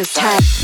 this time.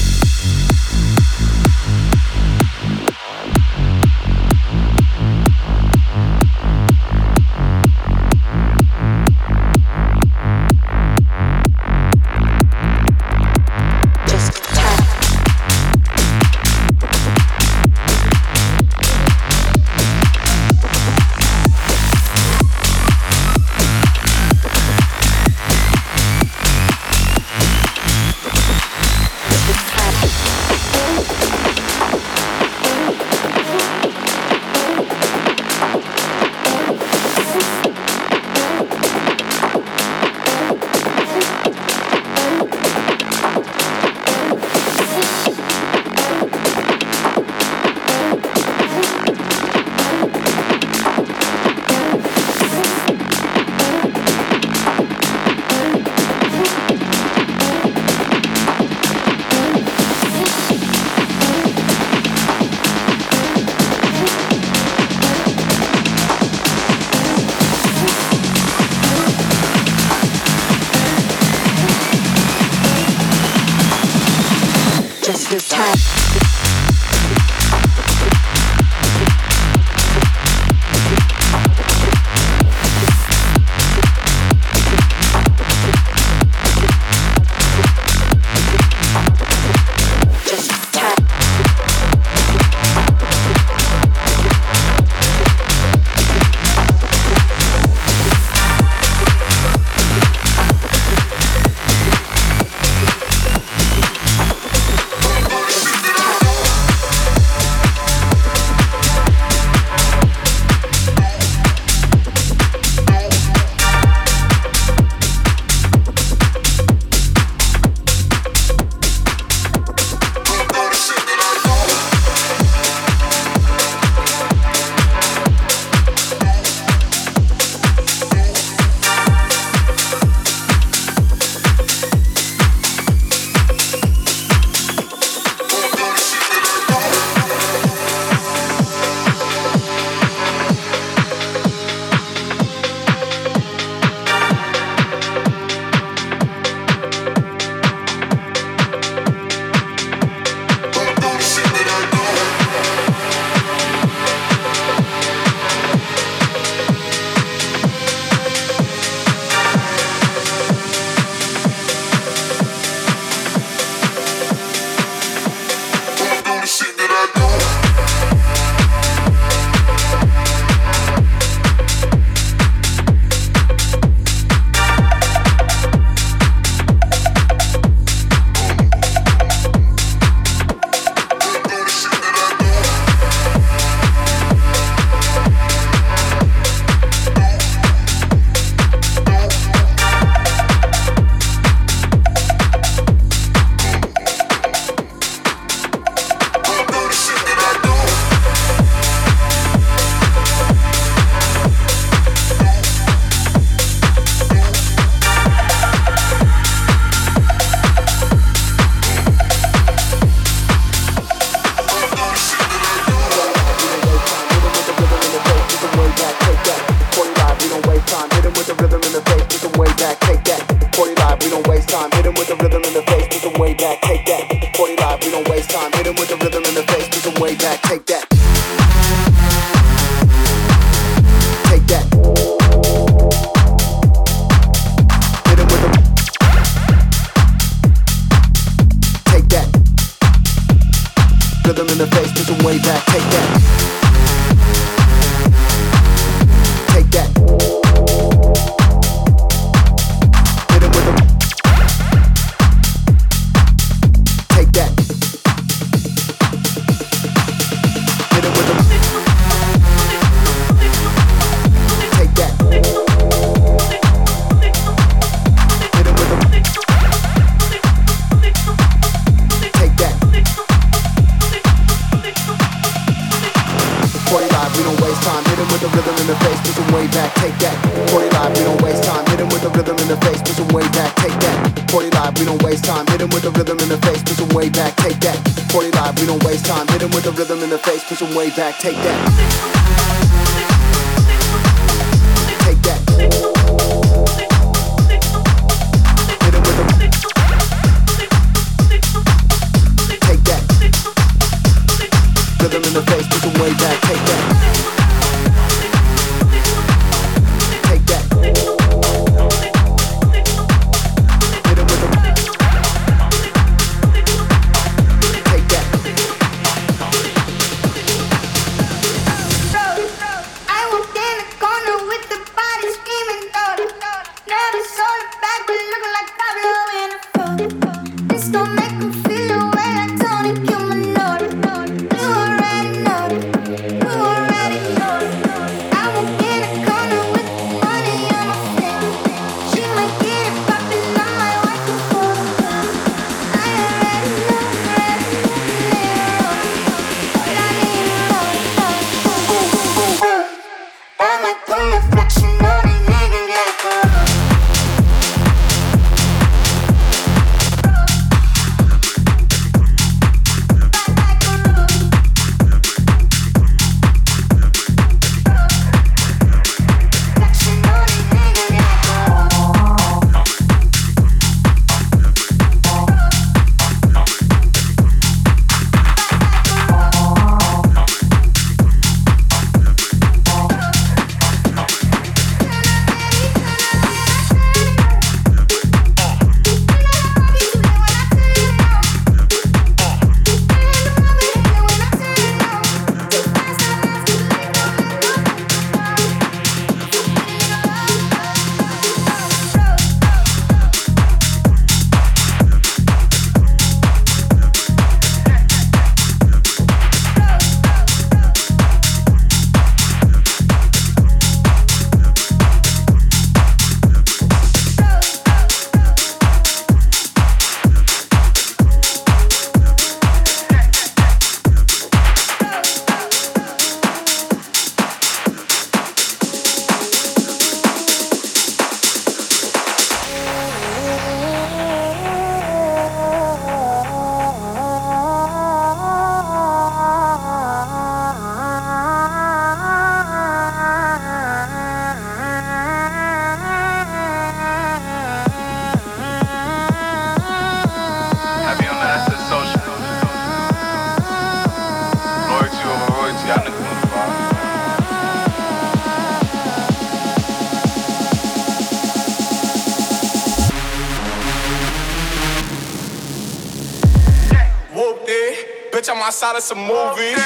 Outside of some movie.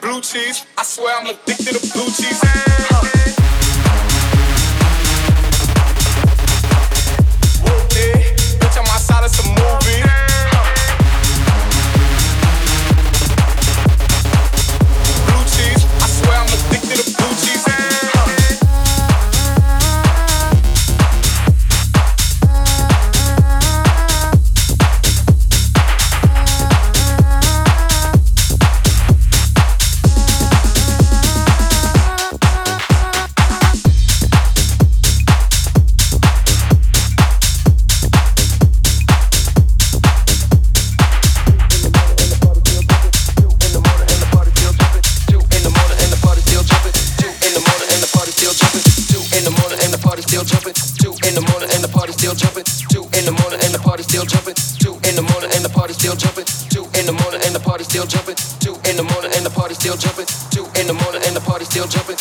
Blue cheese, I swear I'm addicted to blue cheese.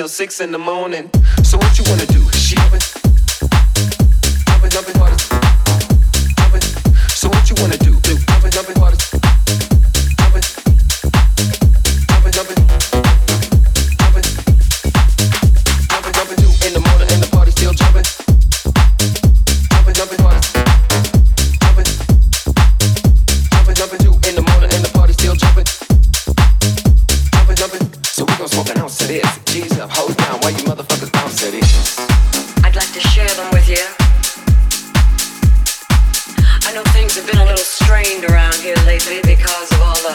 till six in the morning. So what you wanna do? You. I know things have been a little strained around here lately because of all the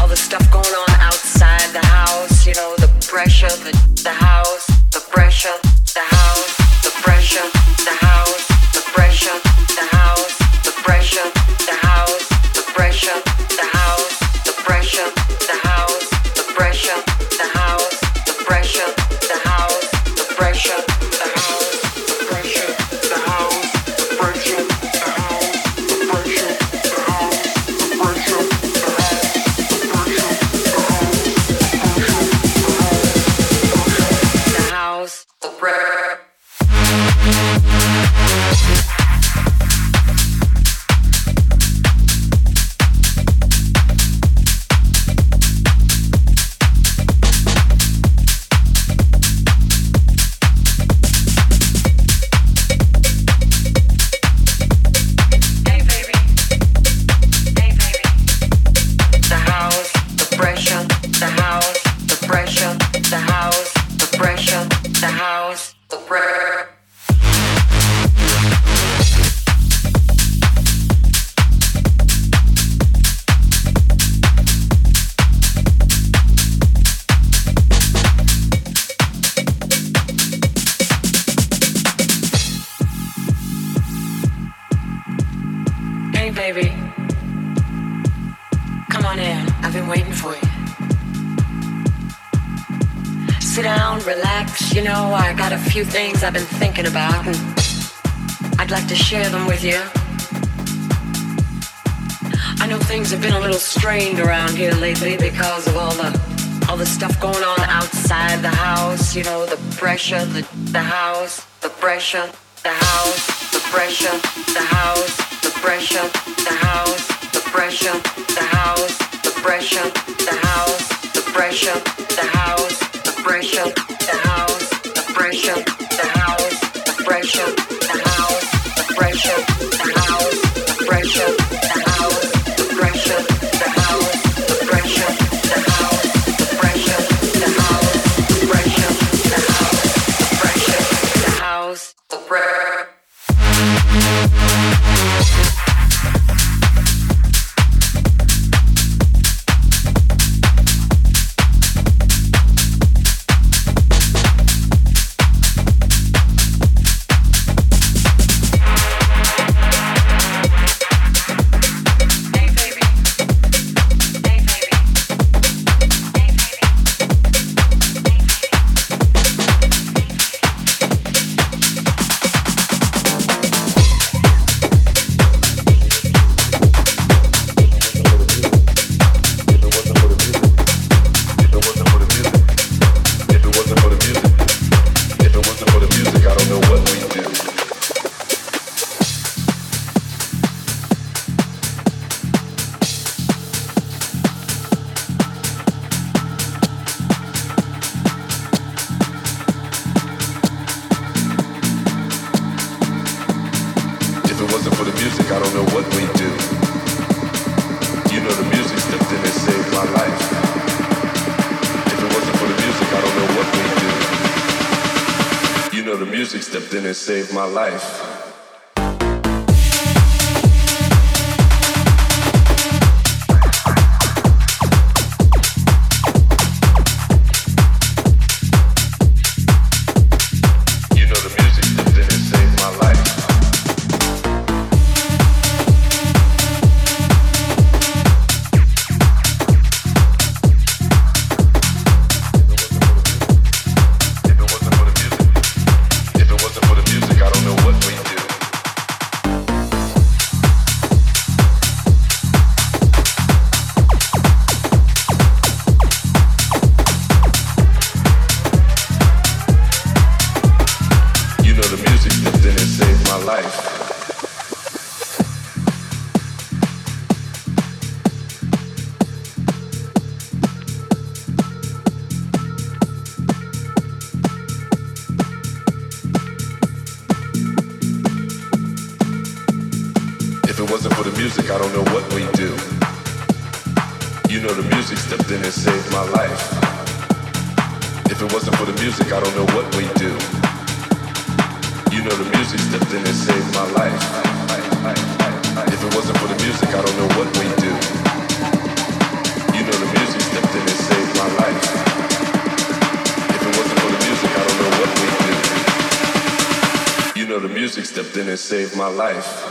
all the stuff going on outside the house. You know, the pressure, the the house, the pressure, the house, the pressure, the house, the pressure, the house, the pressure, the house, the pressure, You know, I got a few things I've been thinking about, and I'd like to share them with you. I know things have been a little strained around here lately because of all the all the stuff going on outside the house. You know, the pressure, the the house, the pressure, the house, the pressure, the house, the pressure, the house, the pressure, the house, the pressure, the house, the pressure, the house, the pressure, the house, pressure, the house, the pressure, the house, the pressure, the house, my life.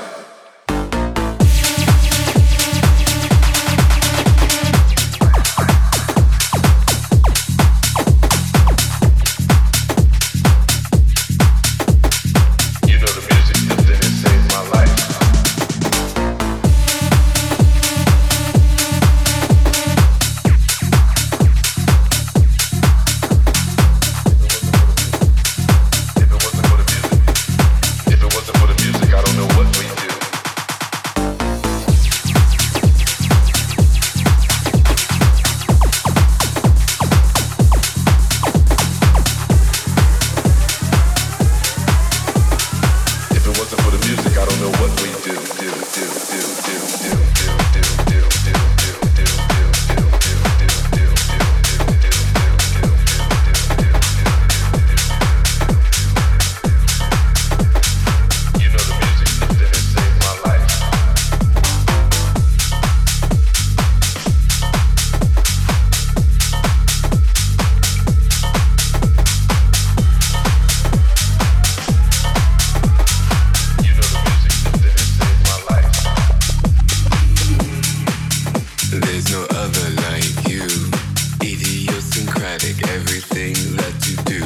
automatic, everything that you do.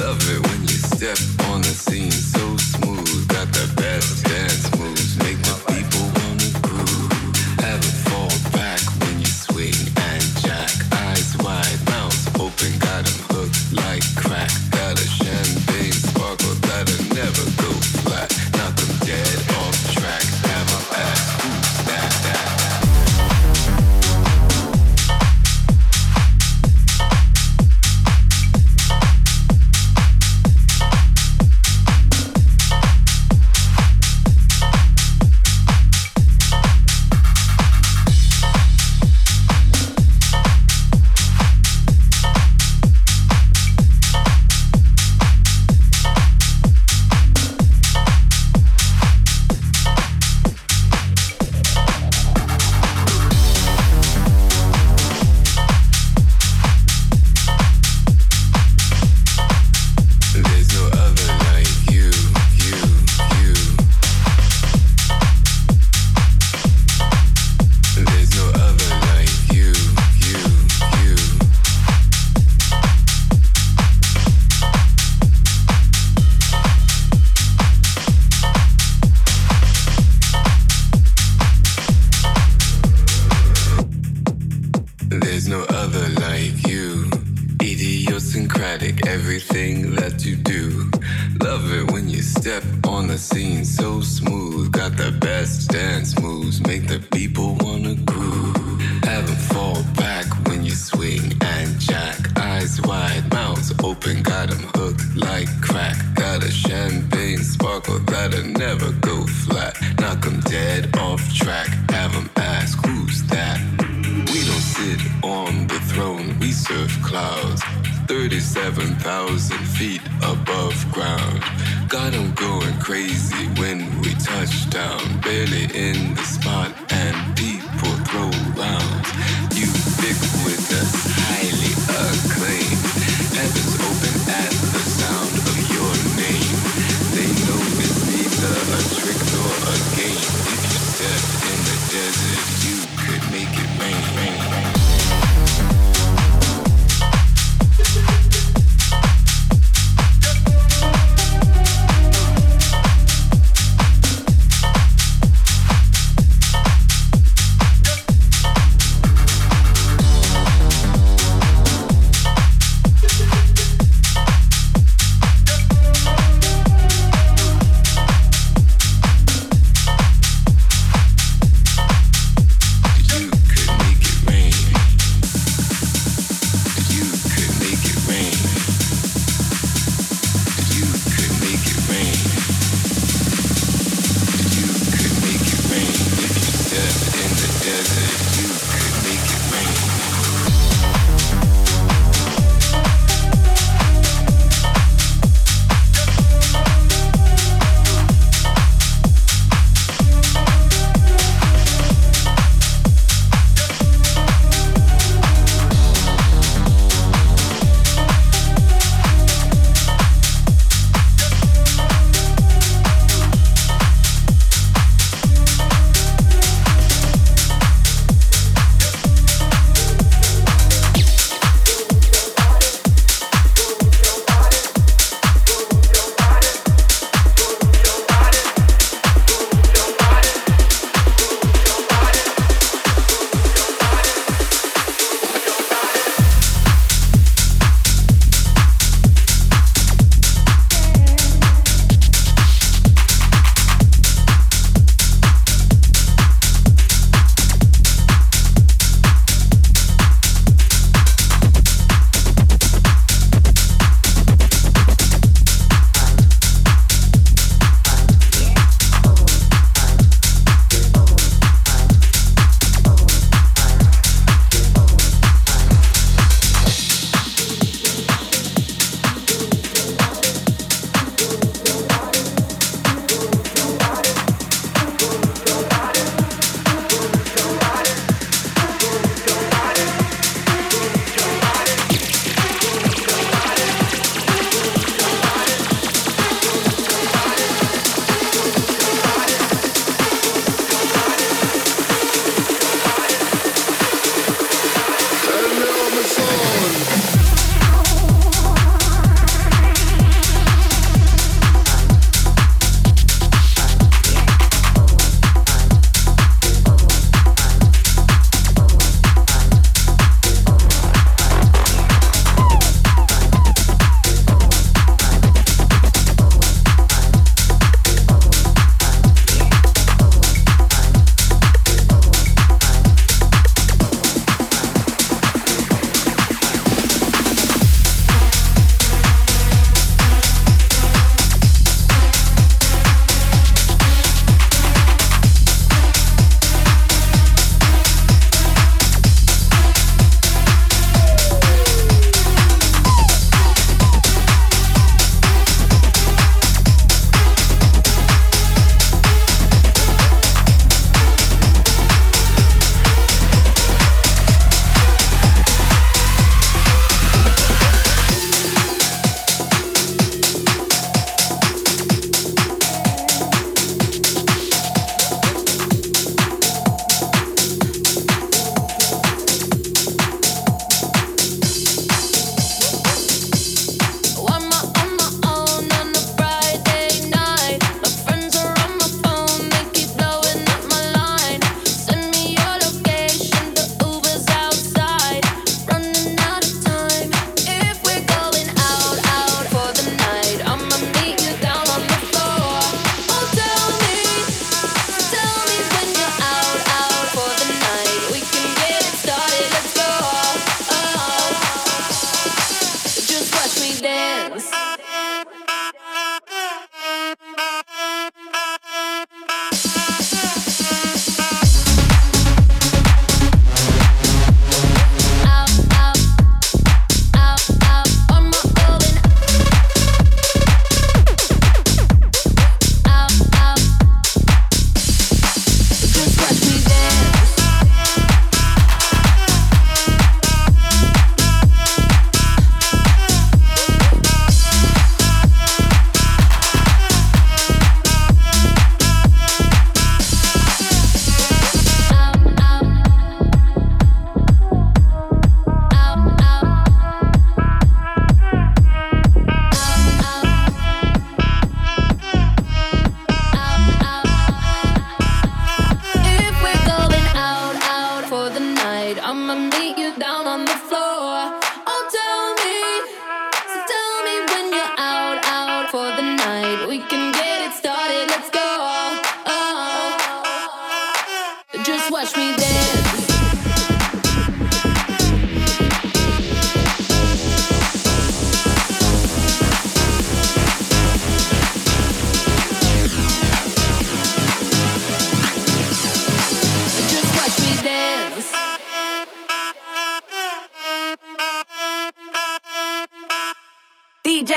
Love it when you step on the scene. you do. Love it when you step on.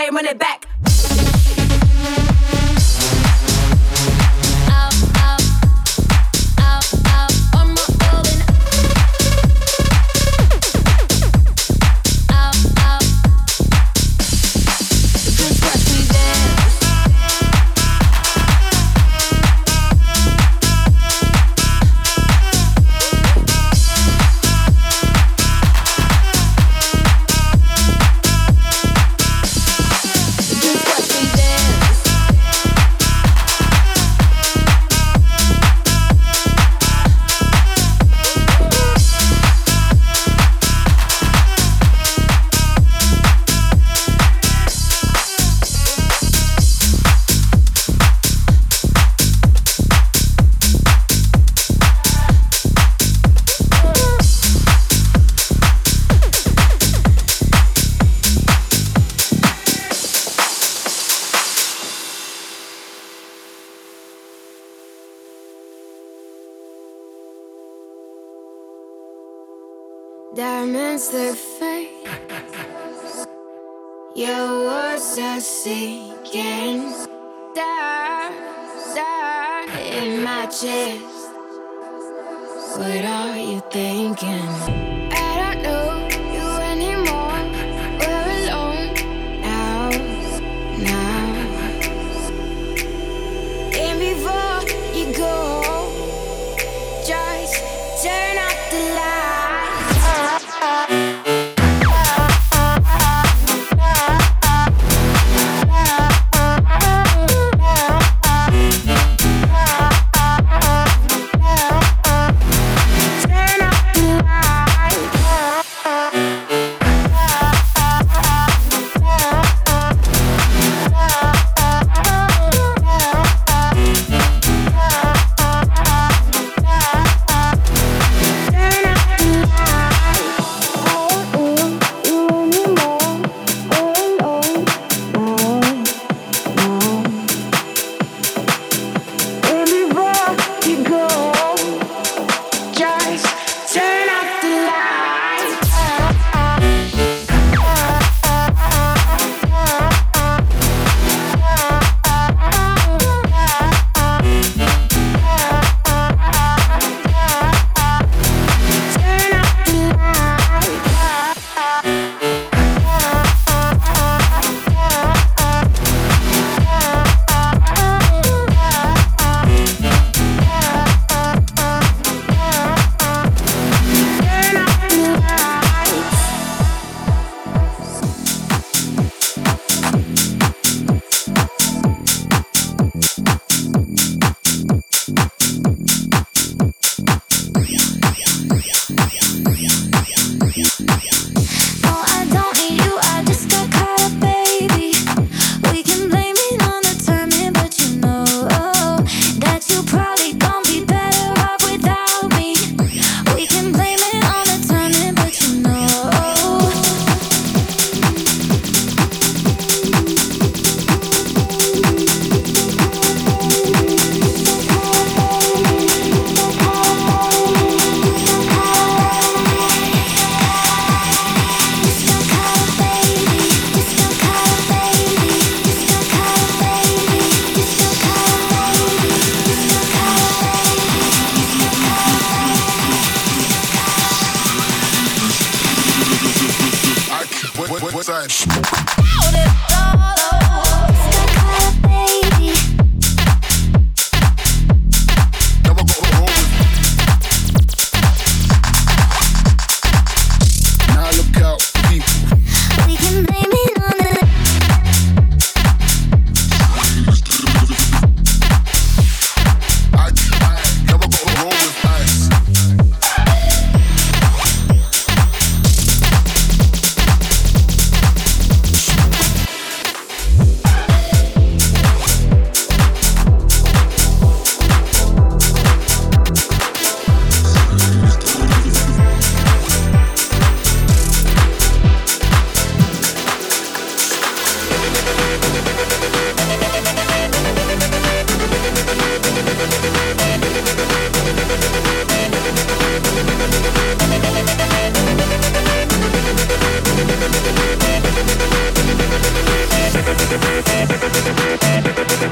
game, run it back. Diamonds, they're fake. Your words are sinking dark, dark in my chest. What are you thinking? なななな!